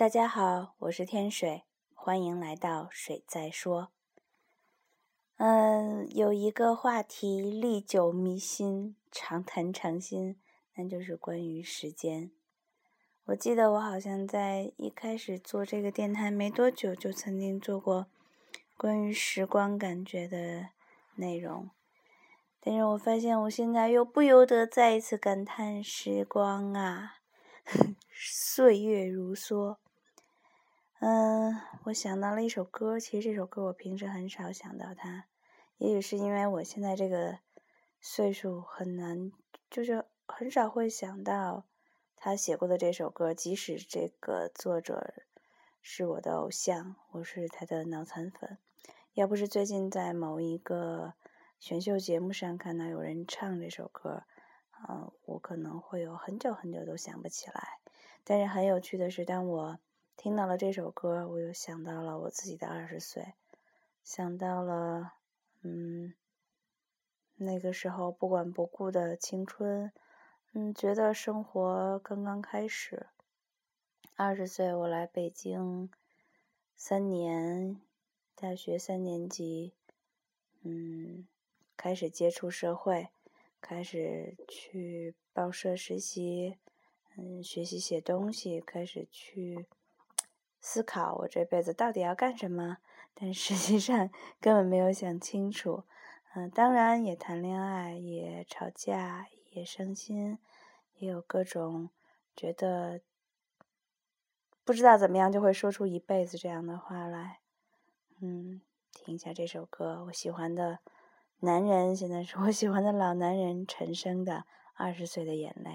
大家好，我是天水，欢迎来到水在说。嗯，有一个话题历久弥新，常谈常新，那就是关于时间。我记得我好像在一开始做这个电台没多久，就曾经做过关于时光感觉的内容，但是我发现我现在又不由得再一次感叹时光啊，岁月如梭。嗯，我想到了一首歌，其实这首歌我平时很少想到它，也许是因为我现在这个岁数很难，就是很少会想到他写过的这首歌，即使这个作者是我的偶像，我是他的脑残粉，要不是最近在某一个选秀节目上看到有人唱这首歌，嗯，我可能会有很久很久都想不起来。但是很有趣的是，当我听到了这首歌，我又想到了我自己的二十岁，想到了，嗯，那个时候不管不顾的青春，嗯，觉得生活刚刚开始。二十岁，我来北京三年，大学三年级，嗯，开始接触社会，开始去报社实习，嗯，学习写东西，开始去。思考我这辈子到底要干什么，但实际上根本没有想清楚。嗯，当然也谈恋爱，也吵架，也伤心，也有各种觉得不知道怎么样就会说出一辈子这样的话来。嗯，听一下这首歌，我喜欢的男人，现在是我喜欢的老男人陈升的《二十岁的眼泪》。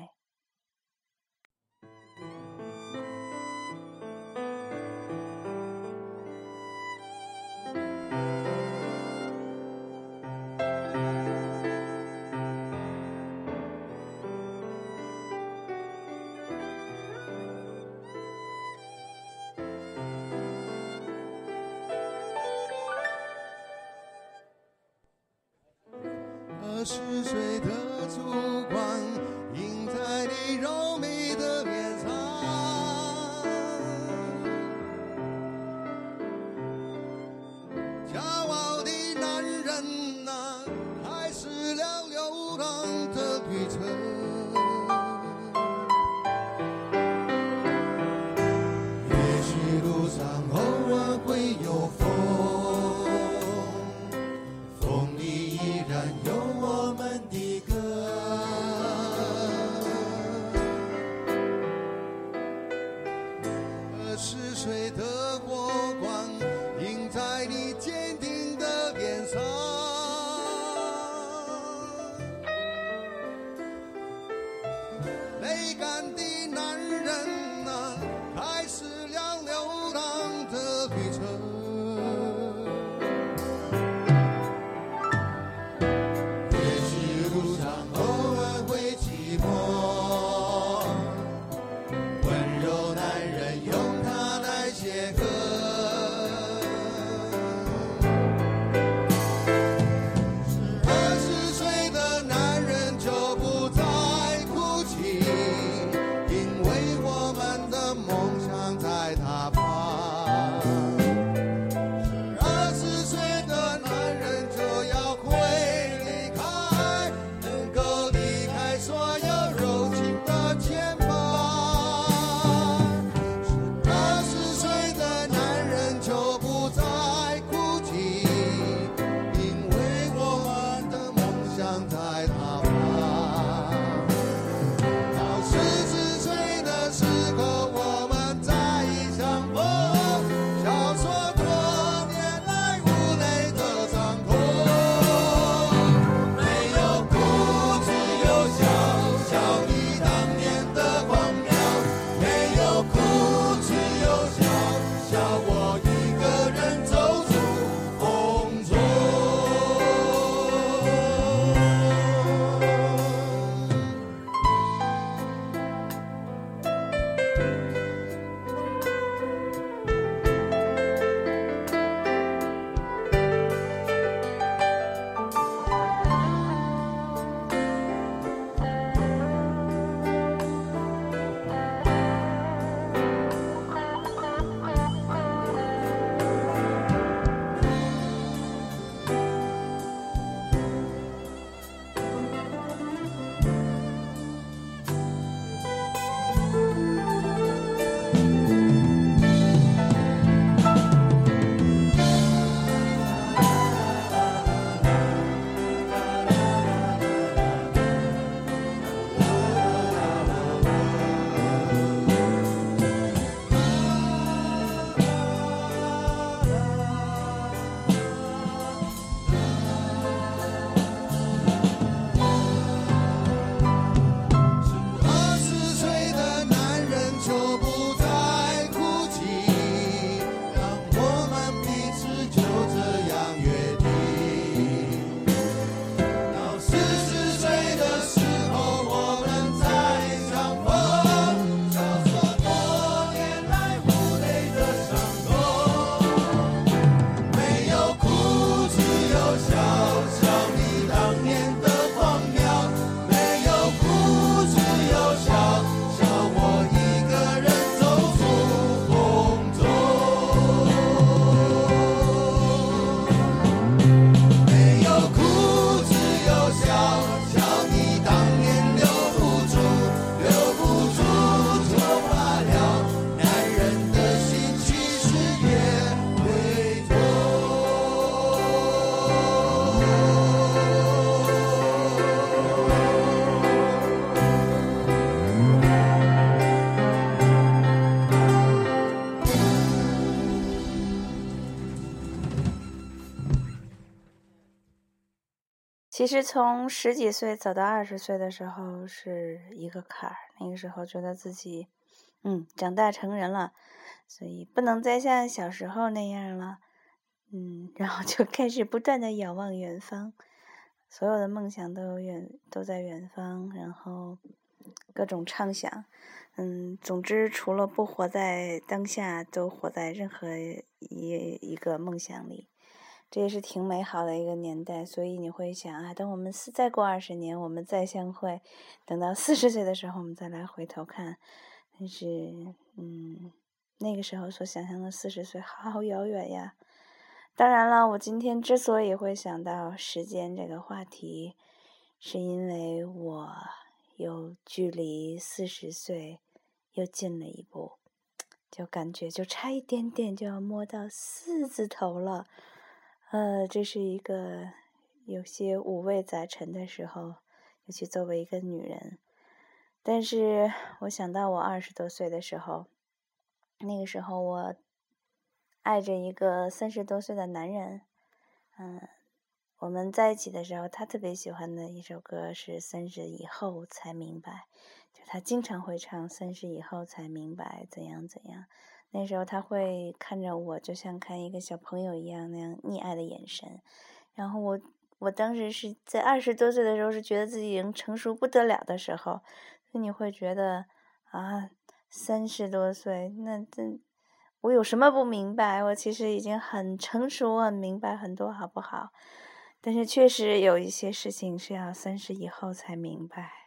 的其实从十几岁走到二十岁的时候是一个坎儿，那个时候觉得自己，嗯，长大成人了，所以不能再像小时候那样了，嗯，然后就开始不断的仰望远方，所有的梦想都远都在远方，然后各种畅想，嗯，总之除了不活在当下，都活在任何一一个梦想里。这也是挺美好的一个年代，所以你会想啊，等我们四再过二十年，我们再相会，等到四十岁的时候，我们再来回头看。但是，嗯，那个时候所想象的四十岁，好遥远呀。当然了，我今天之所以会想到时间这个话题，是因为我又距离四十岁又近了一步，就感觉就差一点点就要摸到四字头了。呃，这是一个有些五味杂陈的时候，尤其作为一个女人。但是我想到我二十多岁的时候，那个时候我爱着一个三十多岁的男人。嗯，我们在一起的时候，他特别喜欢的一首歌是《三十以后才明白》，就他经常会唱《三十以后才明白怎样怎样》。那时候他会看着我，就像看一个小朋友一样那样溺爱的眼神。然后我，我当时是在二十多岁的时候，是觉得自己已经成熟不得了的时候。那你会觉得啊，三十多岁，那这我有什么不明白？我其实已经很成熟，很明白很多，好不好？但是确实有一些事情是要三十以后才明白。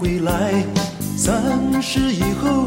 回来，三十以后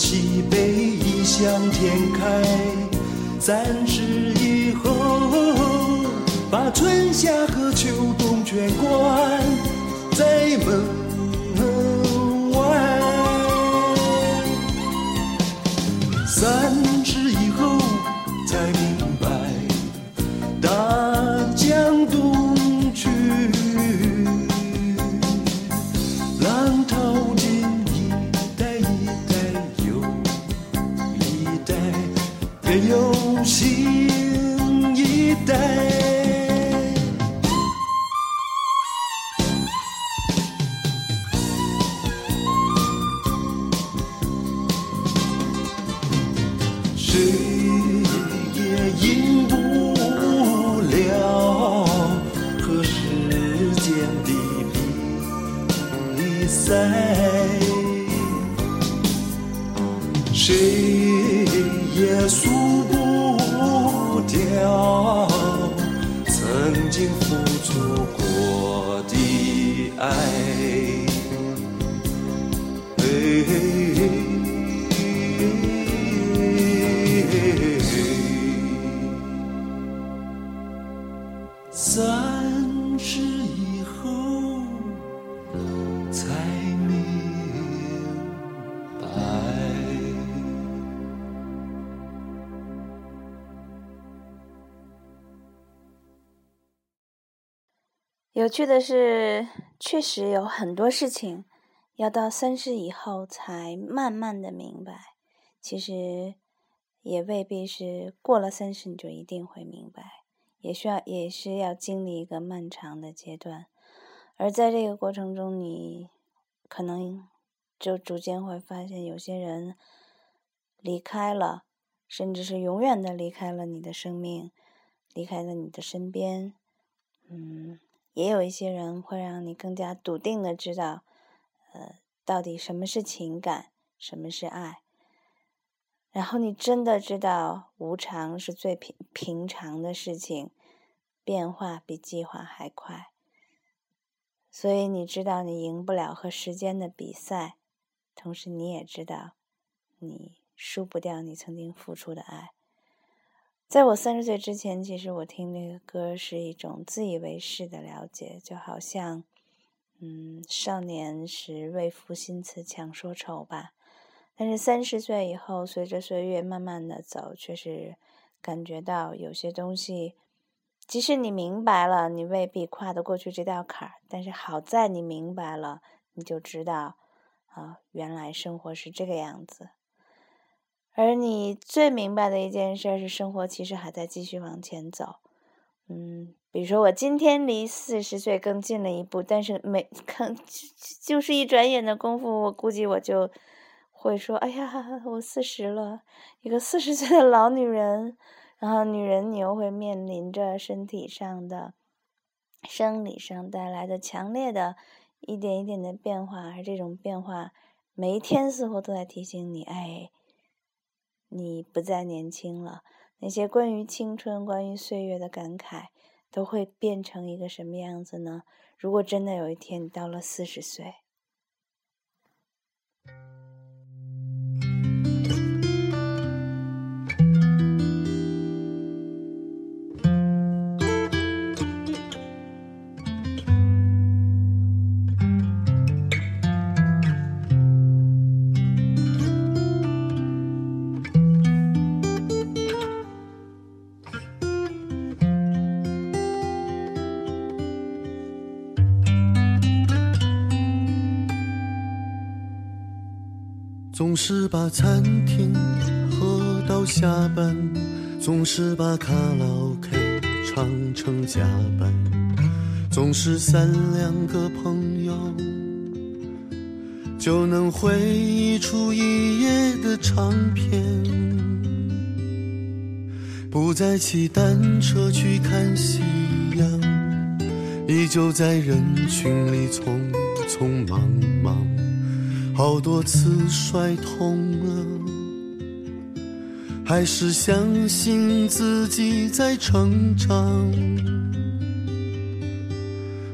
西北异想天开；三十以后，把春夏和秋冬全关在门。三更有新一代。有趣的是，确实有很多事情要到三十以后才慢慢的明白。其实也未必是过了三十你就一定会明白，也需要也是要经历一个漫长的阶段。而在这个过程中，你可能就逐渐会发现，有些人离开了，甚至是永远的离开了你的生命，离开了你的身边。嗯。也有一些人会让你更加笃定的知道，呃，到底什么是情感，什么是爱。然后你真的知道，无常是最平平常的事情，变化比计划还快。所以你知道你赢不了和时间的比赛，同时你也知道，你输不掉你曾经付出的爱。在我三十岁之前，其实我听那个歌是一种自以为是的了解，就好像，嗯，少年时为赋新词强说愁吧。但是三十岁以后，随着岁月慢慢的走，却是感觉到有些东西，即使你明白了，你未必跨得过去这道坎儿。但是好在你明白了，你就知道，啊，原来生活是这个样子。而你最明白的一件事是，生活其实还在继续往前走。嗯，比如说我今天离四十岁更近了一步，但是每可就是一转眼的功夫，我估计我就会说：“哎呀，我四十了，一个四十岁的老女人。”然后女人，你又会面临着身体上的、生理上带来的强烈的一点一点的变化，而这种变化每一天似乎都在提醒你：“哎。”你不再年轻了，那些关于青春、关于岁月的感慨，都会变成一个什么样子呢？如果真的有一天你到了四十岁。总是把餐厅喝到下班，总是把卡拉 OK 唱成加班，总是三两个朋友就能回忆出一夜的长篇，不再骑单车去看夕阳，依旧在人群里匆匆忙忙。好多次摔痛了，还是相信自己在成长。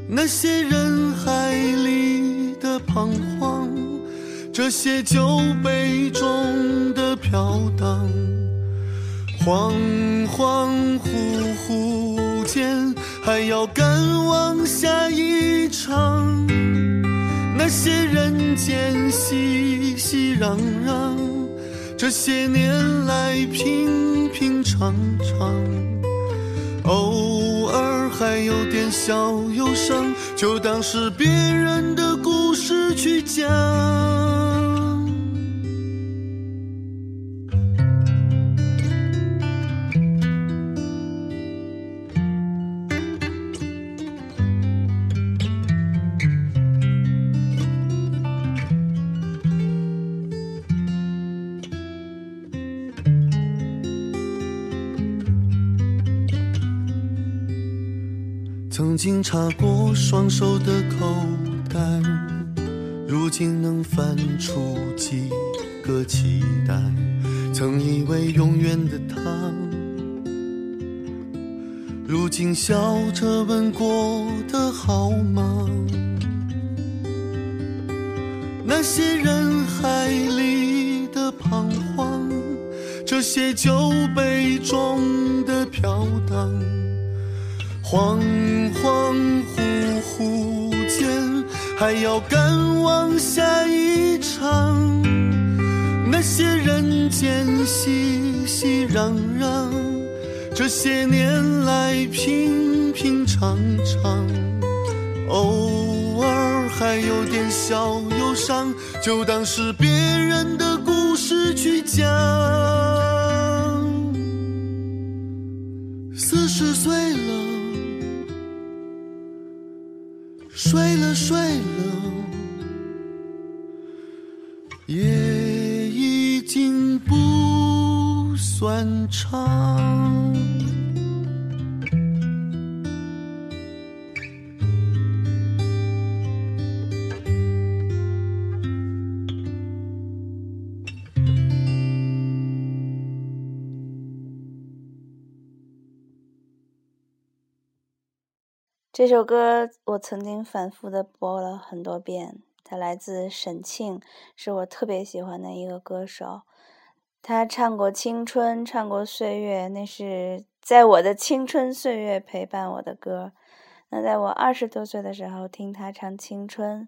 那些人海里的彷徨，这些酒杯中的飘荡，恍恍惚惚间，还要赶往下一场。那些人间熙熙攘攘，这些年来平平常常，偶尔还有点小忧伤，就当是别人的故事去讲。经插过双手的口袋，如今能翻出几个期待，曾以为永远的他，如今笑着问过得好吗？那些人海里的彷徨，这些酒杯中的飘荡，恍恍惚惚间，还要赶往下一场。那些人间熙熙攘攘，这些年来平平常常，偶尔还有点小忧伤，就当是别人的故事去讲。算长。这首歌我曾经反复的播了很多遍，它来自沈庆，是我特别喜欢的一个歌手。他唱过《青春》，唱过《岁月》，那是在我的青春岁月陪伴我的歌。那在我二十多岁的时候听他唱《青春》，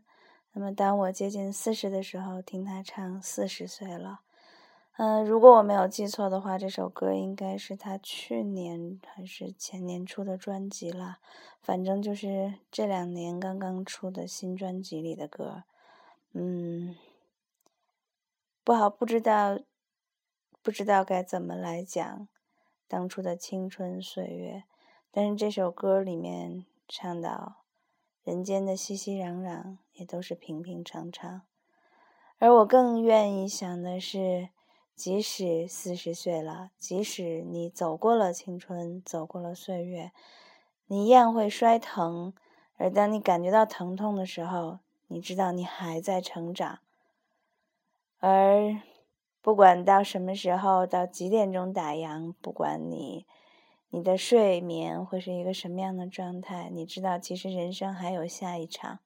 那么当我接近四十的时候听他唱《四十岁了》。嗯，如果我没有记错的话，这首歌应该是他去年还是前年出的专辑了，反正就是这两年刚刚出的新专辑里的歌。嗯，不好，不知道，不知道该怎么来讲当初的青春岁月。但是这首歌里面唱到人间的熙熙攘攘，也都是平平常常。而我更愿意想的是。即使四十岁了，即使你走过了青春，走过了岁月，你一样会摔疼。而当你感觉到疼痛的时候，你知道你还在成长。而不管到什么时候，到几点钟打烊，不管你你的睡眠会是一个什么样的状态，你知道其实人生还有下一场。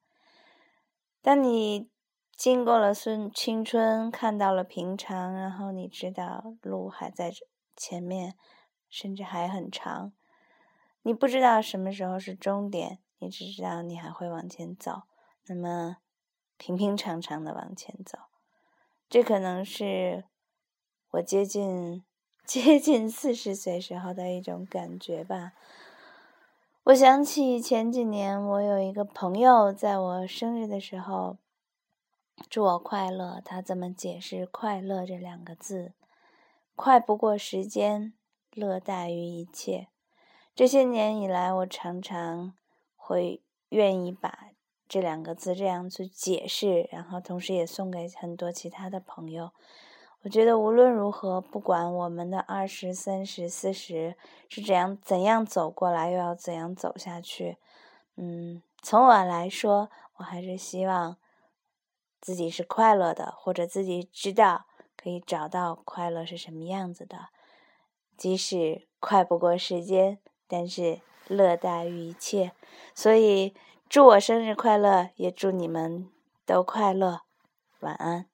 当你。经过了孙青春，看到了平常，然后你知道路还在前面，甚至还很长。你不知道什么时候是终点，你只知道你还会往前走，那么平平常常的往前走。这可能是我接近 接近四十岁时候的一种感觉吧。我想起前几年，我有一个朋友在我生日的时候。祝我快乐，他怎么解释“快乐”这两个字？快不过时间，乐大于一切。这些年以来，我常常会愿意把这两个字这样去解释，然后同时也送给很多其他的朋友。我觉得无论如何，不管我们的二十三十四十是怎样怎样走过来，又要怎样走下去，嗯，从我来说，我还是希望。自己是快乐的，或者自己知道可以找到快乐是什么样子的，即使快不过时间，但是乐大于一切。所以祝我生日快乐，也祝你们都快乐。晚安。